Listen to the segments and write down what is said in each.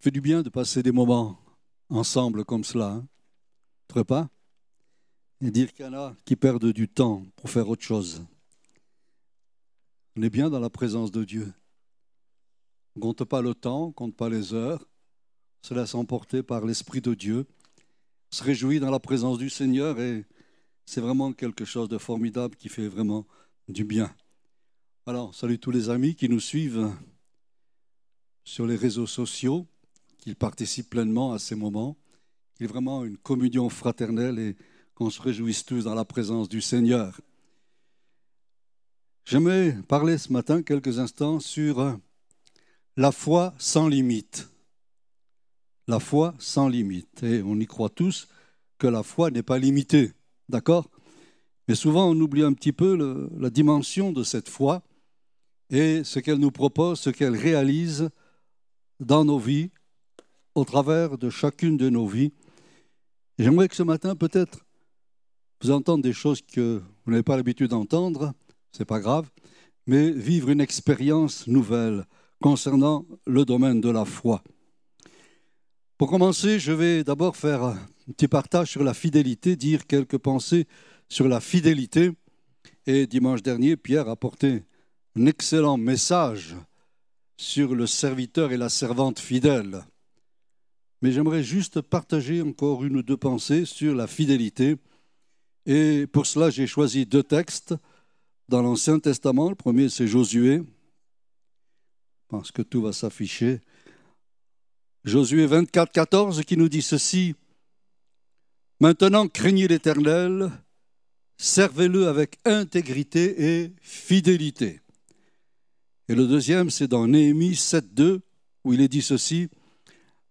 fait du bien de passer des moments ensemble comme cela. Hein ne pas? Et dire qu'il y en a qui perdent du temps pour faire autre chose. On est bien dans la présence de Dieu. On compte pas le temps, on ne compte pas les heures. Se laisse emporter par l'Esprit de Dieu. On se réjouit dans la présence du Seigneur et c'est vraiment quelque chose de formidable qui fait vraiment du bien. Alors, salut tous les amis qui nous suivent sur les réseaux sociaux, qui participent pleinement à ces moments. Il est vraiment une communion fraternelle et qu'on se réjouisse tous dans la présence du Seigneur. J'aimerais parler ce matin quelques instants sur la foi sans limite. La foi sans limite. Et on y croit tous que la foi n'est pas limitée. D'accord? Mais souvent on oublie un petit peu la dimension de cette foi et ce qu'elle nous propose, ce qu'elle réalise dans nos vies, au travers de chacune de nos vies. J'aimerais que ce matin, peut-être, vous entendez des choses que vous n'avez pas l'habitude d'entendre, ce n'est pas grave, mais vivre une expérience nouvelle concernant le domaine de la foi. Pour commencer, je vais d'abord faire un petit partage sur la fidélité, dire quelques pensées sur la fidélité. Et dimanche dernier, Pierre a porté un excellent message sur le serviteur et la servante fidèle. Mais j'aimerais juste partager encore une ou deux pensées sur la fidélité. Et pour cela, j'ai choisi deux textes dans l'Ancien Testament. Le premier, c'est Josué. Je pense que tout va s'afficher. Josué 24, 14 qui nous dit ceci. Maintenant, craignez l'Éternel, servez-le avec intégrité et fidélité. Et le deuxième, c'est dans Néhémie 7, 2, où il est dit ceci.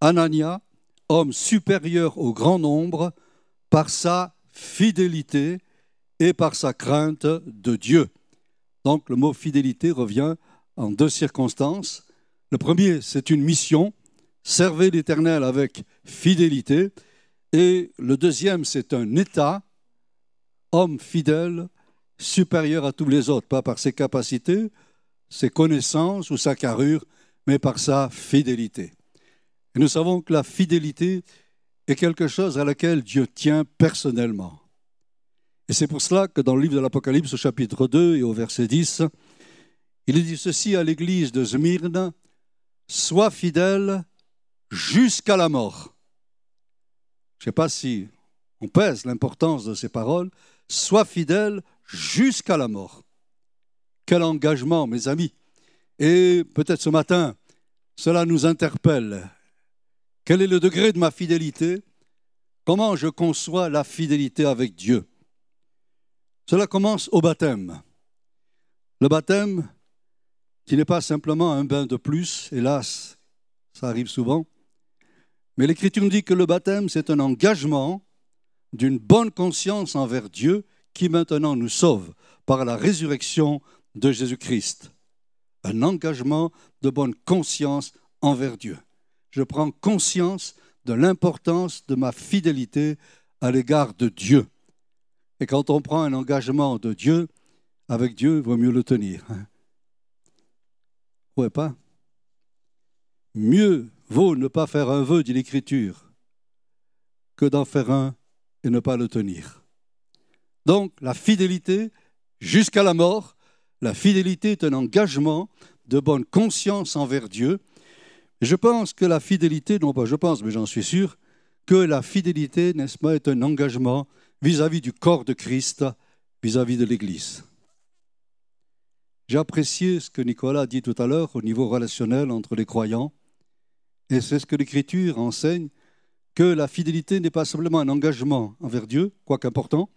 Anania, homme supérieur au grand nombre, par sa fidélité et par sa crainte de Dieu. Donc le mot fidélité revient en deux circonstances. Le premier, c'est une mission, servez l'Éternel avec fidélité. Et le deuxième, c'est un état, homme fidèle, supérieur à tous les autres, pas par ses capacités, ses connaissances ou sa carrure, mais par sa fidélité. Et nous savons que la fidélité est quelque chose à laquelle Dieu tient personnellement. Et c'est pour cela que dans le livre de l'Apocalypse, au chapitre 2 et au verset 10, il dit ceci à l'église de Smyrne, Sois fidèle jusqu'à la mort. Je ne sais pas si on pèse l'importance de ces paroles. Sois fidèle jusqu'à la mort. Quel engagement, mes amis. Et peut-être ce matin, cela nous interpelle. Quel est le degré de ma fidélité? Comment je conçois la fidélité avec Dieu? Cela commence au baptême. Le baptême, qui n'est pas simplement un bain de plus, hélas, ça arrive souvent, mais l'Écriture nous dit que le baptême, c'est un engagement d'une bonne conscience envers Dieu qui maintenant nous sauve par la résurrection de Jésus-Christ. Un engagement de bonne conscience envers Dieu. Je prends conscience de l'importance de ma fidélité à l'égard de Dieu. Et quand on prend un engagement de Dieu, avec Dieu, il vaut mieux le tenir. Hein. Pas? Mieux vaut ne pas faire un vœu, dit l'Écriture, que d'en faire un et ne pas le tenir. Donc, la fidélité jusqu'à la mort, la fidélité est un engagement de bonne conscience envers Dieu. Je pense que la fidélité, non pas je pense, mais j'en suis sûr, que la fidélité, n'est-ce pas, est un engagement vis-à-vis du corps de Christ, vis-à-vis de l'Église. J'ai apprécié ce que Nicolas a dit tout à l'heure au niveau relationnel entre les croyants, et c'est ce que l'Écriture enseigne, que la fidélité n'est pas simplement un engagement envers Dieu, quoique important,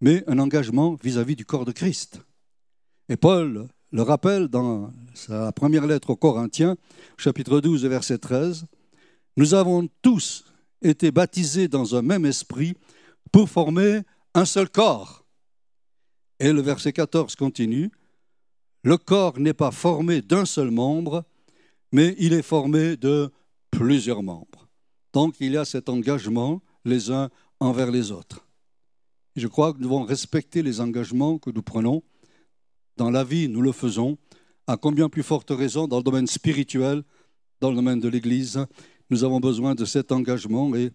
mais un engagement vis-à-vis du corps de Christ. Et Paul le rappelle dans sa première lettre aux Corinthiens, chapitre 12, verset 13, Nous avons tous été baptisés dans un même esprit pour former un seul corps. Et le verset 14 continue, le corps n'est pas formé d'un seul membre, mais il est formé de plusieurs membres. Donc il y a cet engagement les uns envers les autres. Je crois que nous devons respecter les engagements que nous prenons. Dans la vie, nous le faisons, à combien plus forte raison dans le domaine spirituel, dans le domaine de l'Église. nous avons besoin de cet engagement et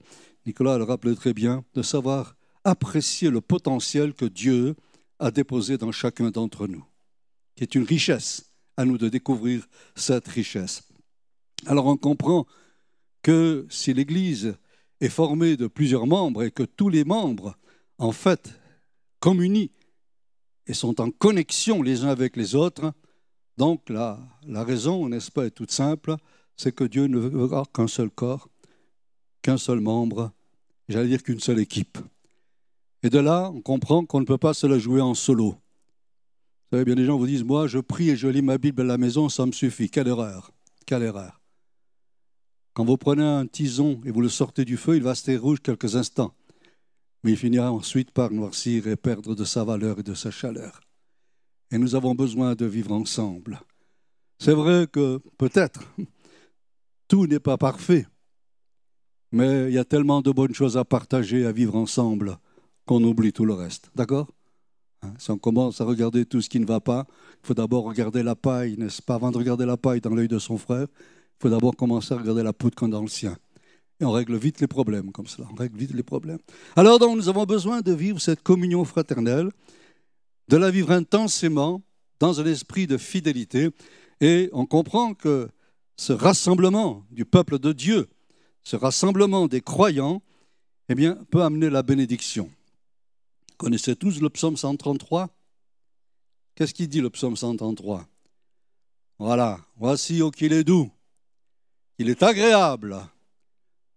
Nicolas le rappelait très bien, de savoir apprécier le potentiel que Dieu a déposé dans chacun d'entre nous, qui est une richesse à nous de découvrir cette richesse. Alors on comprend que si l'Église est formée de plusieurs membres et que tous les membres, en fait, communient et sont en connexion les uns avec les autres, donc la, la raison, n'est-ce pas, est toute simple, c'est que Dieu ne veut qu'un seul corps, qu'un seul membre, j'allais dire qu'une seule équipe. Et de là, on comprend qu'on ne peut pas se la jouer en solo. Vous savez bien, des gens vous disent, moi je prie et je lis ma Bible à la maison, ça me suffit. Quelle erreur, quelle erreur. Quand vous prenez un tison et vous le sortez du feu, il va rester rouge quelques instants, mais il finira ensuite par noircir et perdre de sa valeur et de sa chaleur. Et nous avons besoin de vivre ensemble. C'est vrai que peut-être tout n'est pas parfait, mais il y a tellement de bonnes choses à partager, à vivre ensemble, qu'on oublie tout le reste. D'accord? Hein, Si on commence à regarder tout ce qui ne va pas, il faut d'abord regarder la paille, n'est-ce pas? Avant de regarder la paille dans l'œil de son frère, il faut d'abord commencer à regarder la poudre comme dans le sien. Et on règle vite les problèmes comme cela. On règle vite les problèmes. Alors donc, nous avons besoin de vivre cette communion fraternelle, de la vivre intensément dans un esprit de fidélité. Et on comprend que ce rassemblement du peuple de Dieu, ce rassemblement des croyants, eh bien, peut amener la bénédiction. Vous connaissez tous le psaume 133 Qu'est-ce qu'il dit le psaume 133 Voilà, voici oh qu'il est doux, il est agréable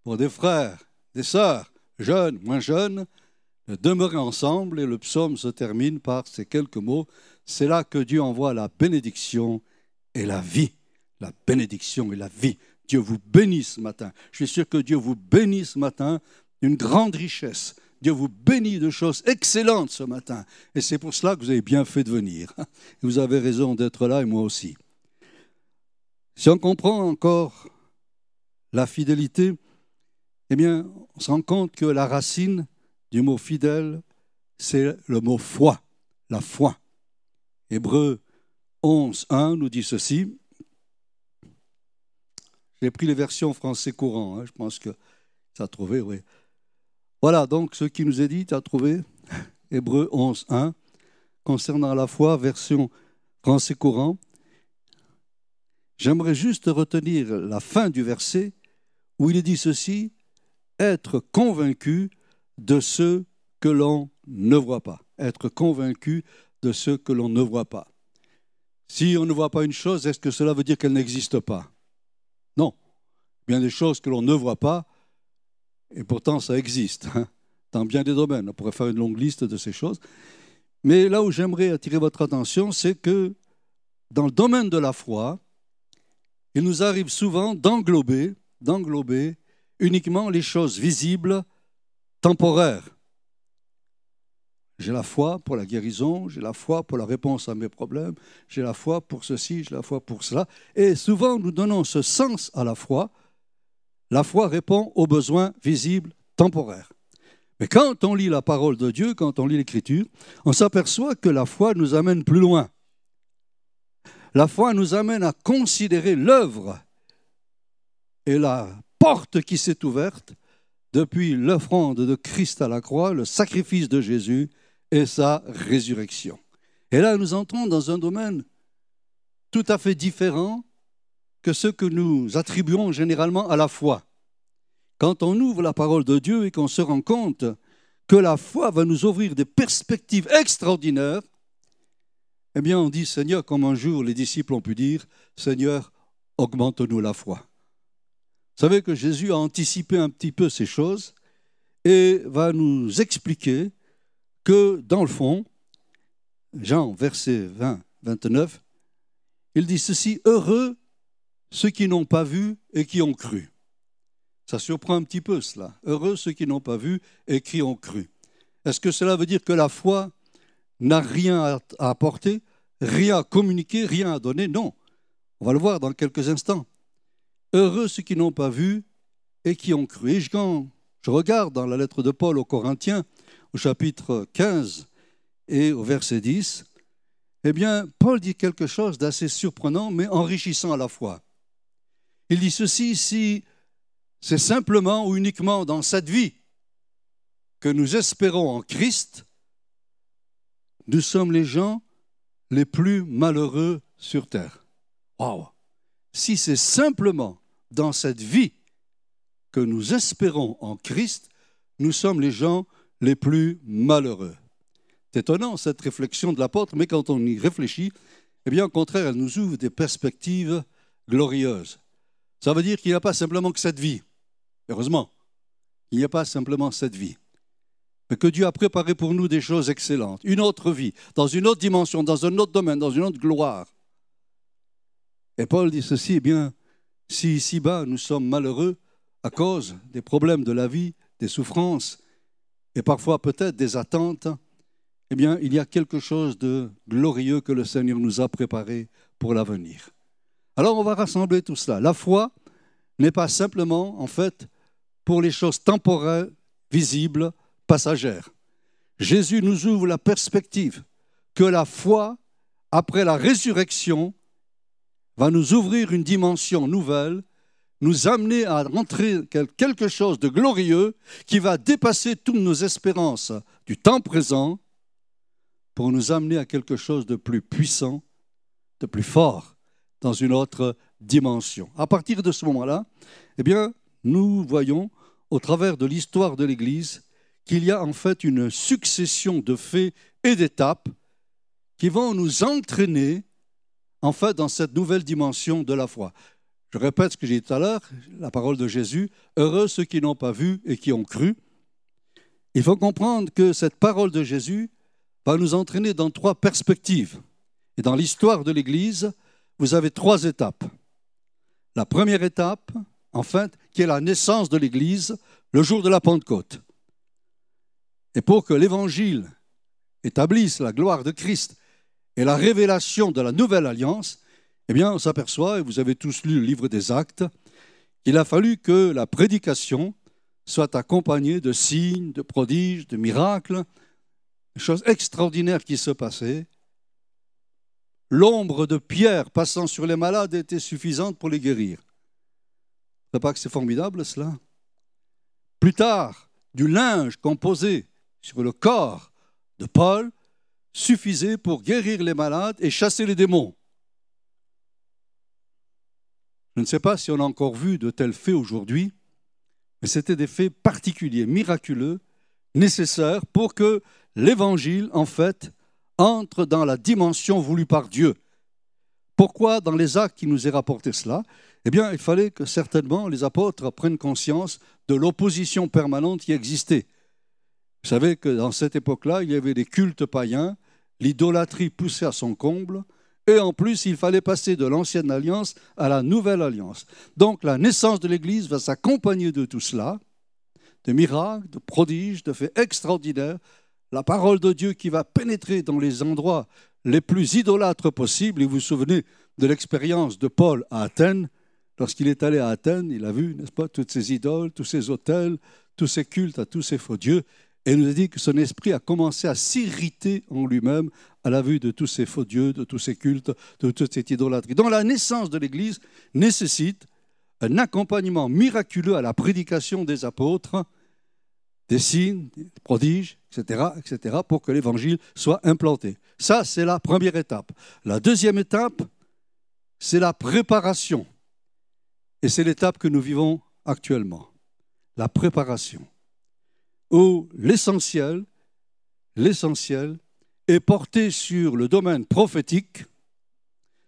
pour des frères, des sœurs, jeunes, moins jeunes, de demeurer ensemble et le psaume se termine par ces quelques mots. C'est là que Dieu envoie la bénédiction et la vie la bénédiction et la vie. Dieu vous bénisse ce matin. Je suis sûr que Dieu vous bénisse ce matin d'une grande richesse. Dieu vous bénit de choses excellentes ce matin. Et c'est pour cela que vous avez bien fait de venir. Vous avez raison d'être là et moi aussi. Si on comprend encore la fidélité, eh bien, on se rend compte que la racine du mot fidèle, c'est le mot foi, la foi. Hébreu 11, 1 nous dit ceci j'ai pris les versions français courant, hein, je pense que ça a trouvé, oui. Voilà, donc ce qui nous est dit, tu as trouvé Hébreu 11, 1, concernant la foi, version français courant. J'aimerais juste retenir la fin du verset où il est dit ceci, être convaincu de ce que l'on ne voit pas. Être convaincu de ce que l'on ne voit pas. Si on ne voit pas une chose, est-ce que cela veut dire qu'elle n'existe pas? Non. Bien des choses que l'on ne voit pas, et pourtant ça existe, hein, dans bien des domaines. On pourrait faire une longue liste de ces choses. Mais là où j'aimerais attirer votre attention, c'est que dans le domaine de la foi, il nous arrive souvent d'englober, d'englober uniquement les choses visibles, temporaires. J'ai la foi pour la guérison, j'ai la foi pour la réponse à mes problèmes, j'ai la foi pour ceci, j'ai la foi pour cela. Et souvent, nous donnons ce sens à la foi. La foi répond aux besoins visibles temporaires. Mais quand on lit la parole de Dieu, quand on lit l'Écriture, on s'aperçoit que la foi nous amène plus loin. La foi nous amène à considérer l'œuvre et la porte qui s'est ouverte depuis l'offrande de Christ à la croix, le sacrifice de Jésus et sa résurrection. Et là, nous entrons dans un domaine tout à fait différent que ce que nous attribuons généralement à la foi. Quand on ouvre la parole de Dieu et qu'on se rend compte que la foi va nous ouvrir des perspectives extraordinaires, eh bien on dit, Seigneur, comme un jour les disciples ont pu dire, Seigneur, augmente-nous la foi. Savez que Jésus a anticipé un petit peu ces choses et va nous expliquer que dans le fond, Jean, verset 20, 29, il dit ceci, heureux ceux qui n'ont pas vu et qui ont cru. Ça surprend un petit peu cela. Heureux ceux qui n'ont pas vu et qui ont cru. Est-ce que cela veut dire que la foi n'a rien à apporter, rien à communiquer, rien à donner? Non. On va le voir dans quelques instants. Heureux ceux qui n'ont pas vu et qui ont cru. Et quand je regarde dans la lettre de Paul aux Corinthiens, au chapitre 15 et au verset 10, eh bien, Paul dit quelque chose d'assez surprenant, mais enrichissant à la fois. Il dit ceci, si c'est simplement ou uniquement dans cette vie que nous espérons en Christ, nous sommes les gens les plus malheureux sur terre. Waouh Si c'est simplement dans cette vie que nous espérons en Christ, nous sommes les gens les plus malheureux. C'est étonnant cette réflexion de l'apôtre, mais quand on y réfléchit, eh bien, au contraire, elle nous ouvre des perspectives glorieuses. Ça veut dire qu'il n'y a pas simplement que cette vie. Heureusement, il n'y a pas simplement cette vie. Mais que Dieu a préparé pour nous des choses excellentes, une autre vie, dans une autre dimension, dans un autre domaine, dans une autre gloire. Et Paul dit ceci, eh bien, si ici-bas nous sommes malheureux à cause des problèmes de la vie, des souffrances, et parfois peut-être des attentes, eh bien, il y a quelque chose de glorieux que le Seigneur nous a préparé pour l'avenir. Alors, on va rassembler tout cela. La foi n'est pas simplement, en fait, pour les choses temporaires, visibles, passagères. Jésus nous ouvre la perspective que la foi, après la résurrection, va nous ouvrir une dimension nouvelle, nous amener à rentrer quelque chose de glorieux qui va dépasser toutes nos espérances du temps présent pour nous amener à quelque chose de plus puissant, de plus fort, dans une autre dimension. À partir de ce moment-là, eh bien, nous voyons, au travers de l'histoire de l'Église, qu'il y a en fait une succession de faits et d'étapes qui vont nous entraîner en fait dans cette nouvelle dimension de la foi. Je répète ce que j'ai dit tout à l'heure, la parole de Jésus, heureux ceux qui n'ont pas vu et qui ont cru. Il faut comprendre que cette parole de Jésus va nous entraîner dans trois perspectives. Et dans l'histoire de l'Église, vous avez trois étapes. La première étape, en fait, qui est la naissance de l'Église, le jour de la Pentecôte. Et pour que l'Évangile établisse la gloire de Christ et la révélation de la nouvelle alliance, eh bien, on s'aperçoit, et vous avez tous lu le livre des actes, qu'il a fallu que la prédication soit accompagnée de signes, de prodiges, de miracles, choses extraordinaires qui se passaient. L'ombre de Pierre passant sur les malades était suffisante pour les guérir. Ne pas que c'est formidable cela? Plus tard, du linge composé sur le corps de Paul suffisait pour guérir les malades et chasser les démons. Je ne sais pas si on a encore vu de tels faits aujourd'hui, mais c'était des faits particuliers, miraculeux, nécessaires pour que l'évangile, en fait, entre dans la dimension voulue par Dieu. Pourquoi dans les actes qui nous est rapporté cela? Eh bien, il fallait que certainement les apôtres prennent conscience de l'opposition permanente qui existait. Vous savez que dans cette époque-là, il y avait des cultes païens, l'idolâtrie poussée à son comble, et en plus, il fallait passer de l'ancienne alliance à la nouvelle alliance. Donc la naissance de l'Église va s'accompagner de tout cela, de miracles, de prodiges, de faits extraordinaires, la parole de Dieu qui va pénétrer dans les endroits les plus idolâtres possibles. Et vous vous souvenez de l'expérience de Paul à Athènes. Lorsqu'il est allé à Athènes, il a vu, n'est-ce pas, toutes ces idoles, tous ces autels, tous ces cultes à tous ces faux dieux. Et il nous a dit que son esprit a commencé à s'irriter en lui-même à la vue de tous ces faux dieux, de tous ces cultes, de toute cette idolâtrie. Donc la naissance de l'Église nécessite un accompagnement miraculeux à la prédication des apôtres, des signes, des prodiges, etc., etc., pour que l'Évangile soit implanté. Ça, c'est la première étape. La deuxième étape, c'est la préparation. Et c'est l'étape que nous vivons actuellement. La préparation où l'essentiel, est porté sur le domaine prophétique,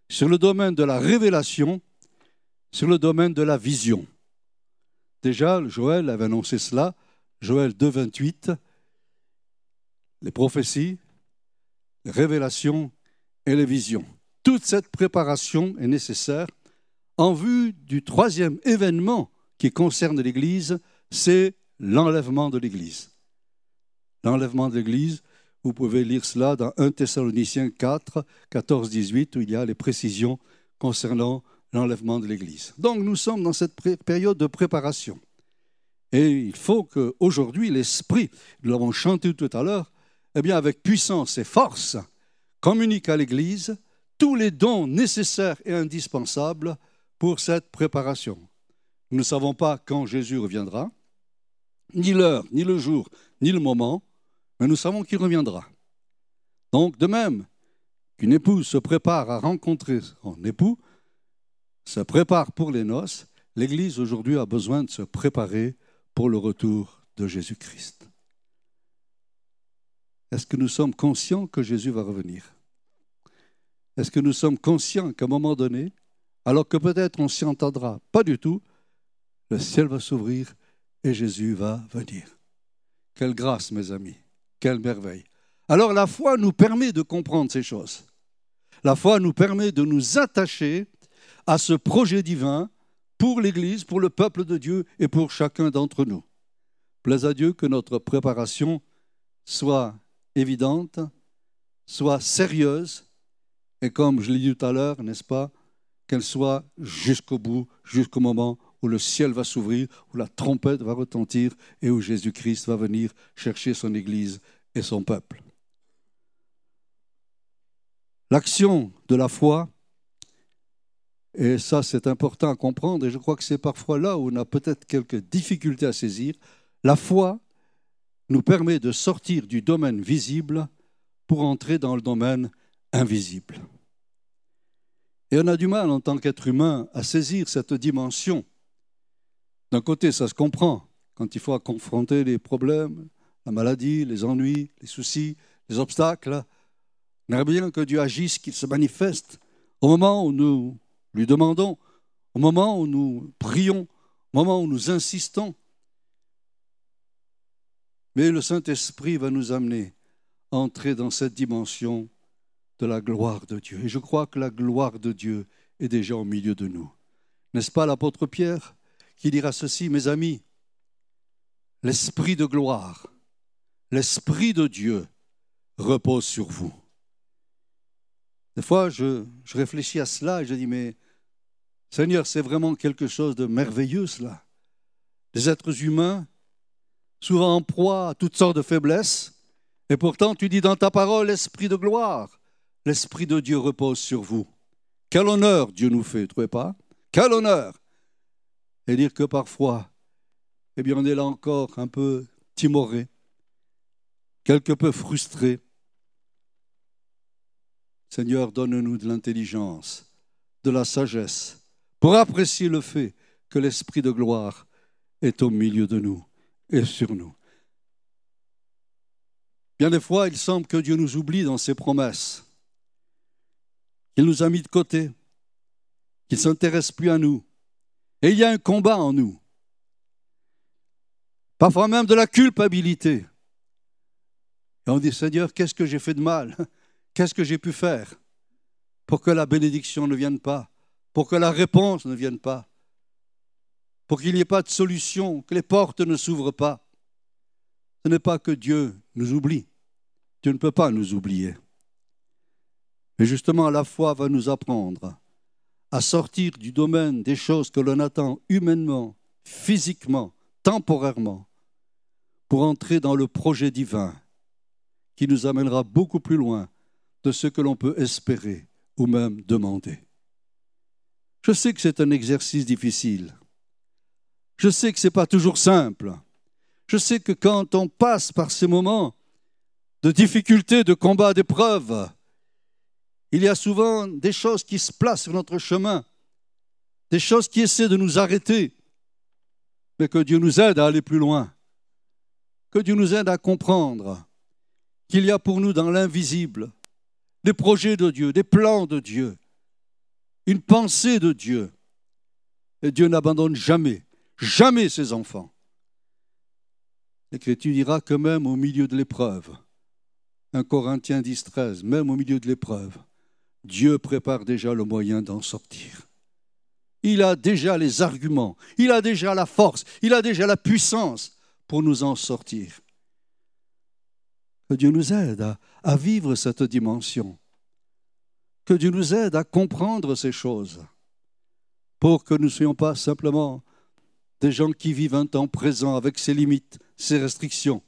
sur le domaine de la révélation, sur le domaine de la vision. Déjà, Joël avait annoncé cela, Joël 2, 28, les prophéties, les révélations et les visions. Toute cette préparation est nécessaire en vue du troisième événement qui concerne l'Église, c'est l'enlèvement de l'Église. L'enlèvement de l'Église, vous pouvez lire cela dans 1 Thessaloniciens 4, 14, 18, où il y a les précisions concernant l'enlèvement de l'Église. Donc nous sommes dans cette période de préparation. Et il faut qu'aujourd'hui, l'Esprit, nous l'avons chanté tout à l'heure, eh bien, avec puissance et force, communique à l'Église tous les dons nécessaires et indispensables pour cette préparation. Nous ne savons pas quand Jésus reviendra, ni l'heure, ni le jour, ni le moment, mais nous savons qu'il reviendra. Donc, de même qu'une épouse se prépare à rencontrer son époux, se prépare pour les noces, l'Église aujourd'hui a besoin de se préparer pour le retour de Jésus-Christ. Est-ce que nous sommes conscients que Jésus va revenir? Est-ce que nous sommes conscients qu'à un moment donné, alors que peut-être on s'y entendra pas du tout, le ciel va s'ouvrir et Jésus va venir. Quelle grâce, mes amis, quelle merveille. Alors la foi nous permet de comprendre ces choses. La foi nous permet de nous attacher à ce projet divin pour l'Église, pour le peuple de Dieu et pour chacun d'entre nous. Plaise à Dieu que notre préparation soit évidente, soit sérieuse, et comme je l'ai dit tout à l'heure, n'est-ce pas, qu'elle soit jusqu'au bout, jusqu'au moment où le ciel va s'ouvrir, où la trompette va retentir et où Jésus-Christ va venir chercher son Église et son peuple. L'action de la foi, et ça c'est important à comprendre, et je crois que c'est parfois là où on a peut-être quelques difficultés à saisir, la foi nous permet de sortir du domaine visible pour entrer dans le domaine invisible. Et on a du mal en tant qu'être humain à saisir cette dimension. D'un côté, ça se comprend quand il faut confronter les problèmes, la maladie, les ennuis, les soucis, les obstacles. On aimerait bien que Dieu agisse, qu'il se manifeste au moment où nous lui demandons, au moment où nous prions, au moment où nous insistons. Mais le Saint-Esprit va nous amener à entrer dans cette dimension de la gloire de Dieu. Et je crois que la gloire de Dieu est déjà au milieu de nous. N'est-ce pas l'apôtre Pierre? Qui dira ceci, mes amis L'Esprit de gloire, l'Esprit de Dieu repose sur vous. Des fois, je, réfléchis à cela et je dis, mais Seigneur, c'est vraiment quelque chose de merveilleux cela. Des êtres humains, souvent en proie à toutes sortes de faiblesses, et pourtant tu dis dans ta parole, l'Esprit de gloire, l'Esprit de Dieu repose sur vous. Quel honneur Dieu nous fait, trouvez pas? Quel honneur Et dire que parfois, eh bien, on est là encore un peu timoré, quelque peu frustré. Seigneur, donne-nous de l'intelligence, de la sagesse, pour apprécier le fait que l'Esprit de gloire est au milieu de nous et sur nous. Bien des fois, il semble que Dieu nous oublie dans ses promesses. Il nous a mis de côté, qu'il ne s'intéresse plus à nous. Et il y a un combat en nous. Parfois même de la culpabilité. Et on dit, Seigneur, qu'est-ce que j'ai fait de mal? Qu'est-ce que j'ai pu faire pour que la bénédiction ne vienne pas Pour que la réponse ne vienne pas Pour qu'il n'y ait pas de solution, que les portes ne s'ouvrent pas? Ce n'est pas que Dieu nous oublie. Dieu ne peut pas nous oublier. Mais justement, la foi va nous apprendre à sortir du domaine des choses que l'on attend humainement, physiquement, temporairement, pour entrer dans le projet divin qui nous amènera beaucoup plus loin de ce que l'on peut espérer ou même demander. Je sais que c'est un exercice difficile. Je sais que ce n'est pas toujours simple. Je sais que quand on passe par ces moments de difficultés, de combats, d'épreuves, il y a souvent des choses qui se placent sur notre chemin, des choses qui essaient de nous arrêter, mais que Dieu nous aide à aller plus loin, que Dieu nous aide à comprendre qu'il y a pour nous dans l'invisible des projets de Dieu, des plans de Dieu, une pensée de Dieu. Et Dieu n'abandonne jamais, jamais ses enfants. L'Écriture dira que même au milieu de l'épreuve, un Corinthien 10, 13, même au milieu de l'épreuve, Dieu prépare déjà le moyen d'en sortir. Il a déjà les arguments, il a déjà la force, il a déjà la puissance pour nous en sortir. Que Dieu nous aide à, vivre cette dimension. Que Dieu nous aide à comprendre ces choses pour que nous ne soyons pas simplement des gens qui vivent un temps présent avec ses limites, ses restrictions,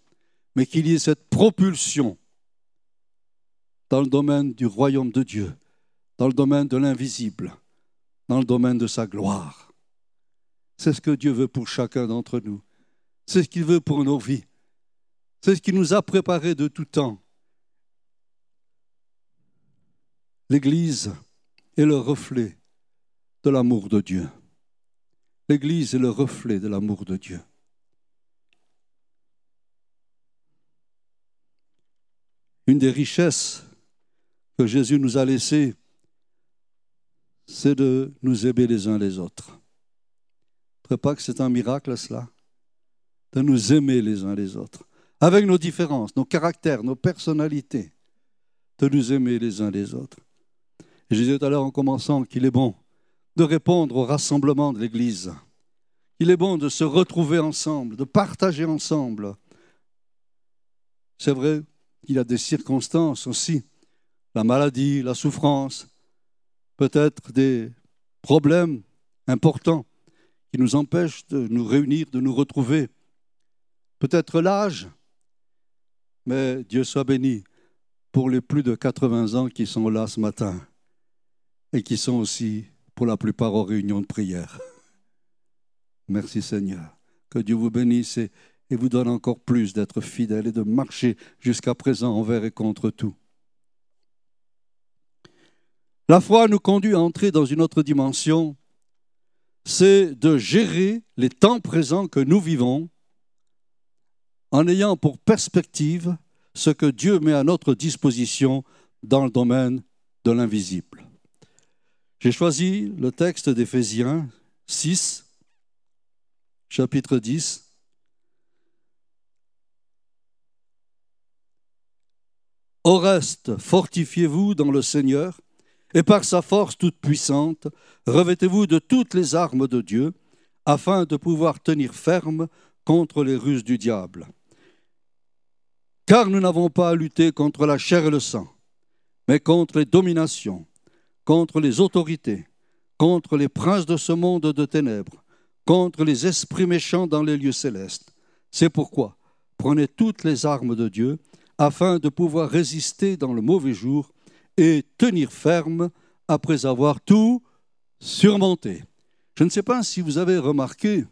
mais qu'il y ait cette propulsion dans le domaine du royaume de Dieu, dans le domaine de l'invisible, dans le domaine de sa gloire. C'est ce que Dieu veut pour chacun d'entre nous. C'est ce qu'il veut pour nos vies. C'est ce qu'il nous a préparé de tout temps. L'Église est le reflet de l'amour de Dieu. L'Église est le reflet de l'amour de Dieu. Une des richesses que Jésus nous a laissées, c'est de nous aimer les uns les autres. Ne pas que c'est un miracle cela De nous aimer les uns les autres, avec nos différences, nos caractères, nos personnalités, de nous aimer les uns les autres. Je disais tout à l'heure en commençant qu'il est bon de répondre au rassemblement de l'Église. Il est bon de se retrouver ensemble, de partager ensemble. C'est vrai qu'il y a des circonstances aussi, la maladie, la souffrance, peut-être des problèmes importants qui nous empêchent de nous réunir, de nous retrouver. Peut-être l'âge, mais Dieu soit béni pour les plus de 80 ans qui sont là ce matin et qui sont aussi pour la plupart aux réunions de prière. Merci Seigneur. Que Dieu vous bénisse et, vous donne encore plus d'être fidèle et de marcher jusqu'à présent envers et contre tout. La foi nous conduit à entrer dans une autre dimension, c'est de gérer les temps présents que nous vivons en ayant pour perspective ce que Dieu met à notre disposition dans le domaine de l'invisible. J'ai choisi le texte d'Éphésiens 6, chapitre 10. Au reste, fortifiez-vous dans le Seigneur, et par sa force toute puissante, revêtez-vous de toutes les armes de Dieu, afin de pouvoir tenir ferme contre les ruses du diable. Car nous n'avons pas à lutter contre la chair et le sang, mais contre les dominations contre les autorités, contre les princes de ce monde de ténèbres, contre les esprits méchants dans les lieux célestes. C'est pourquoi prenez toutes les armes de Dieu afin de pouvoir résister dans le mauvais jour et tenir ferme après avoir tout surmonté. Je ne sais pas si vous avez remarqué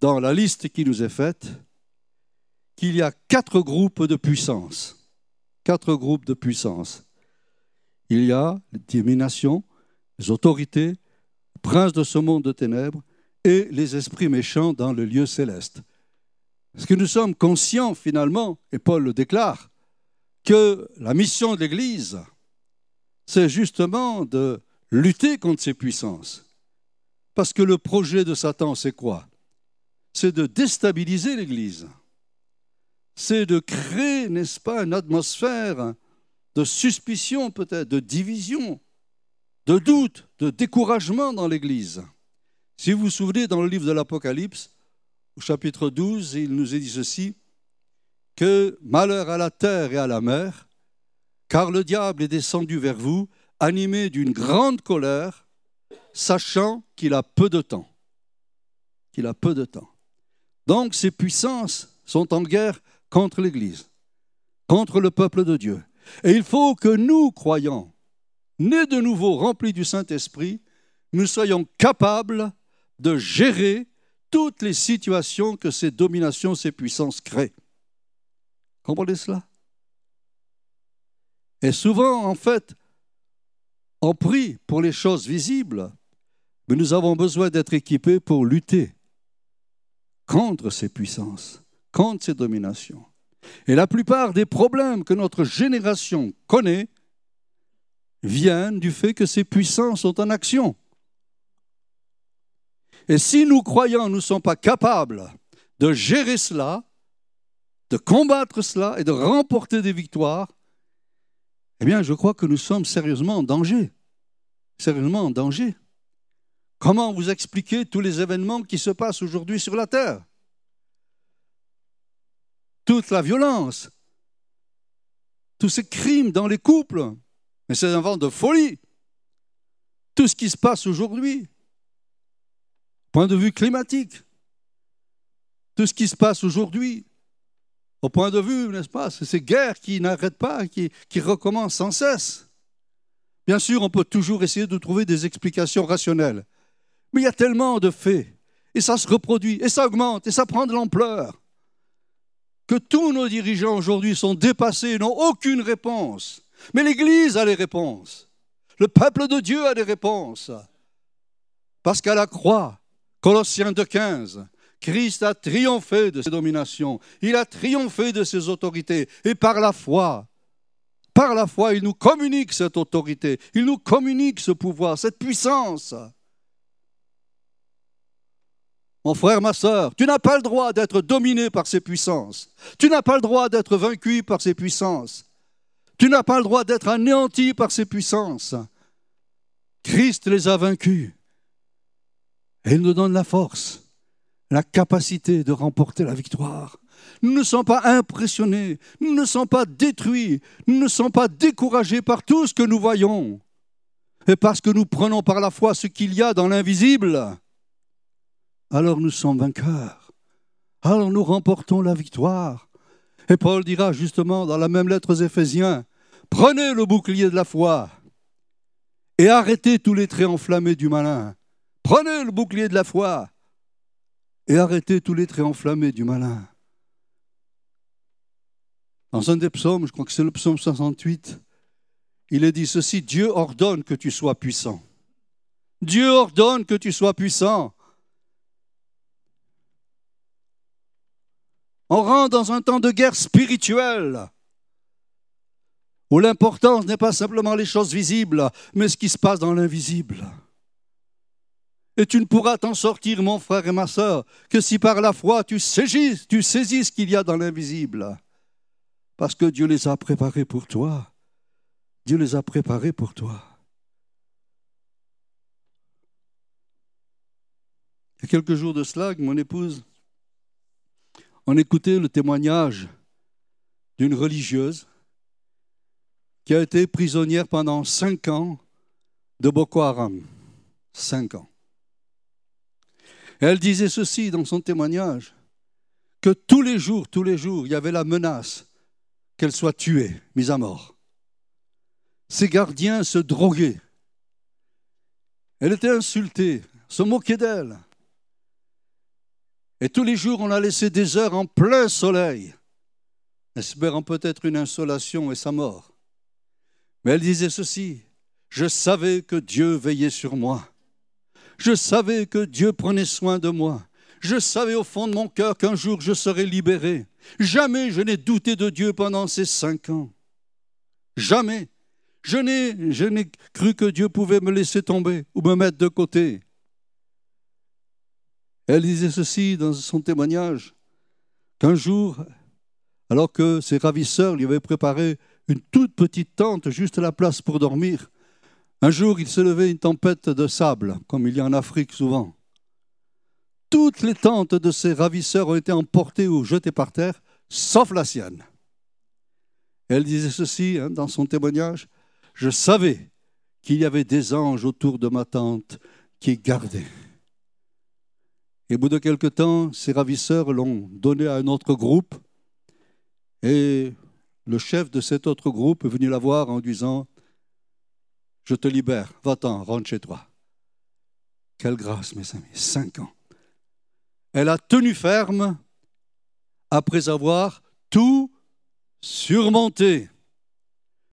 dans la liste qui nous est faite qu'il y a quatre groupes de puissance. Quatre groupes de puissance il y a les dominations, les autorités, les princes de ce monde de ténèbres et les esprits méchants dans le lieu céleste. Est-ce que nous sommes conscients finalement, et Paul le déclare, que la mission de l'Église, c'est justement de lutter contre ces puissances. Parce que le projet de Satan, c'est quoi? C'est de déstabiliser l'Église. C'est de créer, n'est-ce pas, une atmosphère de suspicion peut-être, de division, de doute, de découragement dans l'Église. Si vous vous souvenez, dans le livre de l'Apocalypse, au chapitre 12, il nous est dit ceci, que malheur à la terre et à la mer, car le diable est descendu vers vous, animé d'une grande colère, sachant qu'il a peu de temps. Qu'il a peu de temps. Donc ces puissances sont en guerre contre l'Église, contre le peuple de Dieu. Et il faut que nous, croyants, nés de nouveau, remplis du Saint-Esprit, nous soyons capables de gérer toutes les situations que ces dominations, ces puissances créent. Comprenez cela? Et souvent, en fait, on prie pour les choses visibles, mais nous avons besoin d'être équipés pour lutter contre ces puissances, contre ces dominations. Et la plupart des problèmes que notre génération connaît viennent du fait que ces puissances sont en action. Et si nous croyants ne sommes pas capables de gérer cela, de combattre cela et de remporter des victoires, eh bien, je crois que nous sommes sérieusement en danger. Sérieusement en danger. Comment vous expliquer tous les événements qui se passent aujourd'hui sur la Terre? Toute la violence, tous ces crimes dans les couples. Mais c'est un vent de folie. Tout ce qui se passe aujourd'hui, point de vue climatique, tout ce qui se passe aujourd'hui, au point de vue, n'est-ce pas, c'est ces guerres qui n'arrêtent pas, qui, qui recommencent sans cesse. Bien sûr, on peut toujours essayer de trouver des explications rationnelles. Mais il y a tellement de faits, et ça se reproduit, et ça augmente, et ça prend de l'ampleur, que tous nos dirigeants aujourd'hui sont dépassés, n'ont aucune réponse. Mais l'Église a les réponses. Le peuple de Dieu a des réponses. Parce qu'à la croix, Colossiens 2.15, Christ a triomphé de ses dominations, il a triomphé de ses autorités, et par la foi, par la foi, il nous communique cette autorité, il nous communique ce pouvoir, cette puissance. Mon frère, ma soeur, tu n'as pas le droit d'être dominé par ces puissances. Tu n'as pas le droit d'être vaincu par ces puissances. Tu n'as pas le droit d'être anéanti par ces puissances. Christ les a vaincus. Et il nous donne la force, la capacité de remporter la victoire. Nous ne sommes pas impressionnés, nous ne sommes pas détruits, nous ne sommes pas découragés par tout ce que nous voyons. Et parce que nous prenons par la foi ce qu'il y a dans l'invisible, alors nous sommes vainqueurs. Alors nous remportons la victoire. Et Paul dira justement dans la même lettre aux Éphésiens, prenez le bouclier de la foi et arrêtez tous les traits enflammés du malin. Prenez le bouclier de la foi et arrêtez tous les traits enflammés du malin. Dans un des psaumes, je crois que c'est le psaume 68, il est dit ceci, Dieu ordonne que tu sois puissant. Dieu ordonne que tu sois puissant. On rentre dans un temps de guerre spirituelle où l'importance n'est pas simplement les choses visibles, mais ce qui se passe dans l'invisible. Et tu ne pourras t'en sortir, mon frère et ma sœur, que si par la foi tu saisis, tu saisis ce qu'il y a dans l'invisible. Parce que Dieu les a préparés pour toi. Dieu les a préparés pour toi. Il y a quelques jours de cela, mon épouse, on écoutait le témoignage d'une religieuse qui a été prisonnière pendant cinq ans de Boko Haram. Cinq ans elle disait ceci dans son témoignage, que tous les jours, tous les jours, il y avait la menace qu'elle soit tuée, mise à mort. Ses gardiens se droguaient. Elle était insultée, se moquait d'elle. Et tous les jours, on la laissé des heures en plein soleil, espérant peut-être une insolation et sa mort. Mais elle disait ceci, je savais que Dieu veillait sur moi. Je savais que Dieu prenait soin de moi. Je savais au fond de mon cœur qu'un jour je serais libéré. Jamais je n'ai douté de Dieu pendant ces cinq ans. Jamais. Je n'ai, cru que Dieu pouvait me laisser tomber ou me mettre de côté. Elle disait ceci dans son témoignage, qu'un jour, alors que ses ravisseurs lui avaient préparé une toute petite tente juste à la place pour dormir, un jour, il se levait une tempête de sable, comme il y a en Afrique souvent. Toutes les tentes de ses ravisseurs ont été emportées ou jetées par terre, sauf la sienne. Elle disait ceci hein, dans son témoignage, Je savais qu'il y avait des anges autour de ma tente qui gardaient. Et au bout de quelque temps, ses ravisseurs l'ont donné à un autre groupe, et le chef de cet autre groupe est venu la voir en disant je te libère, va-t'en, rentre chez toi. Quelle grâce, mes amis, cinq ans. Elle a tenu ferme après avoir tout surmonté.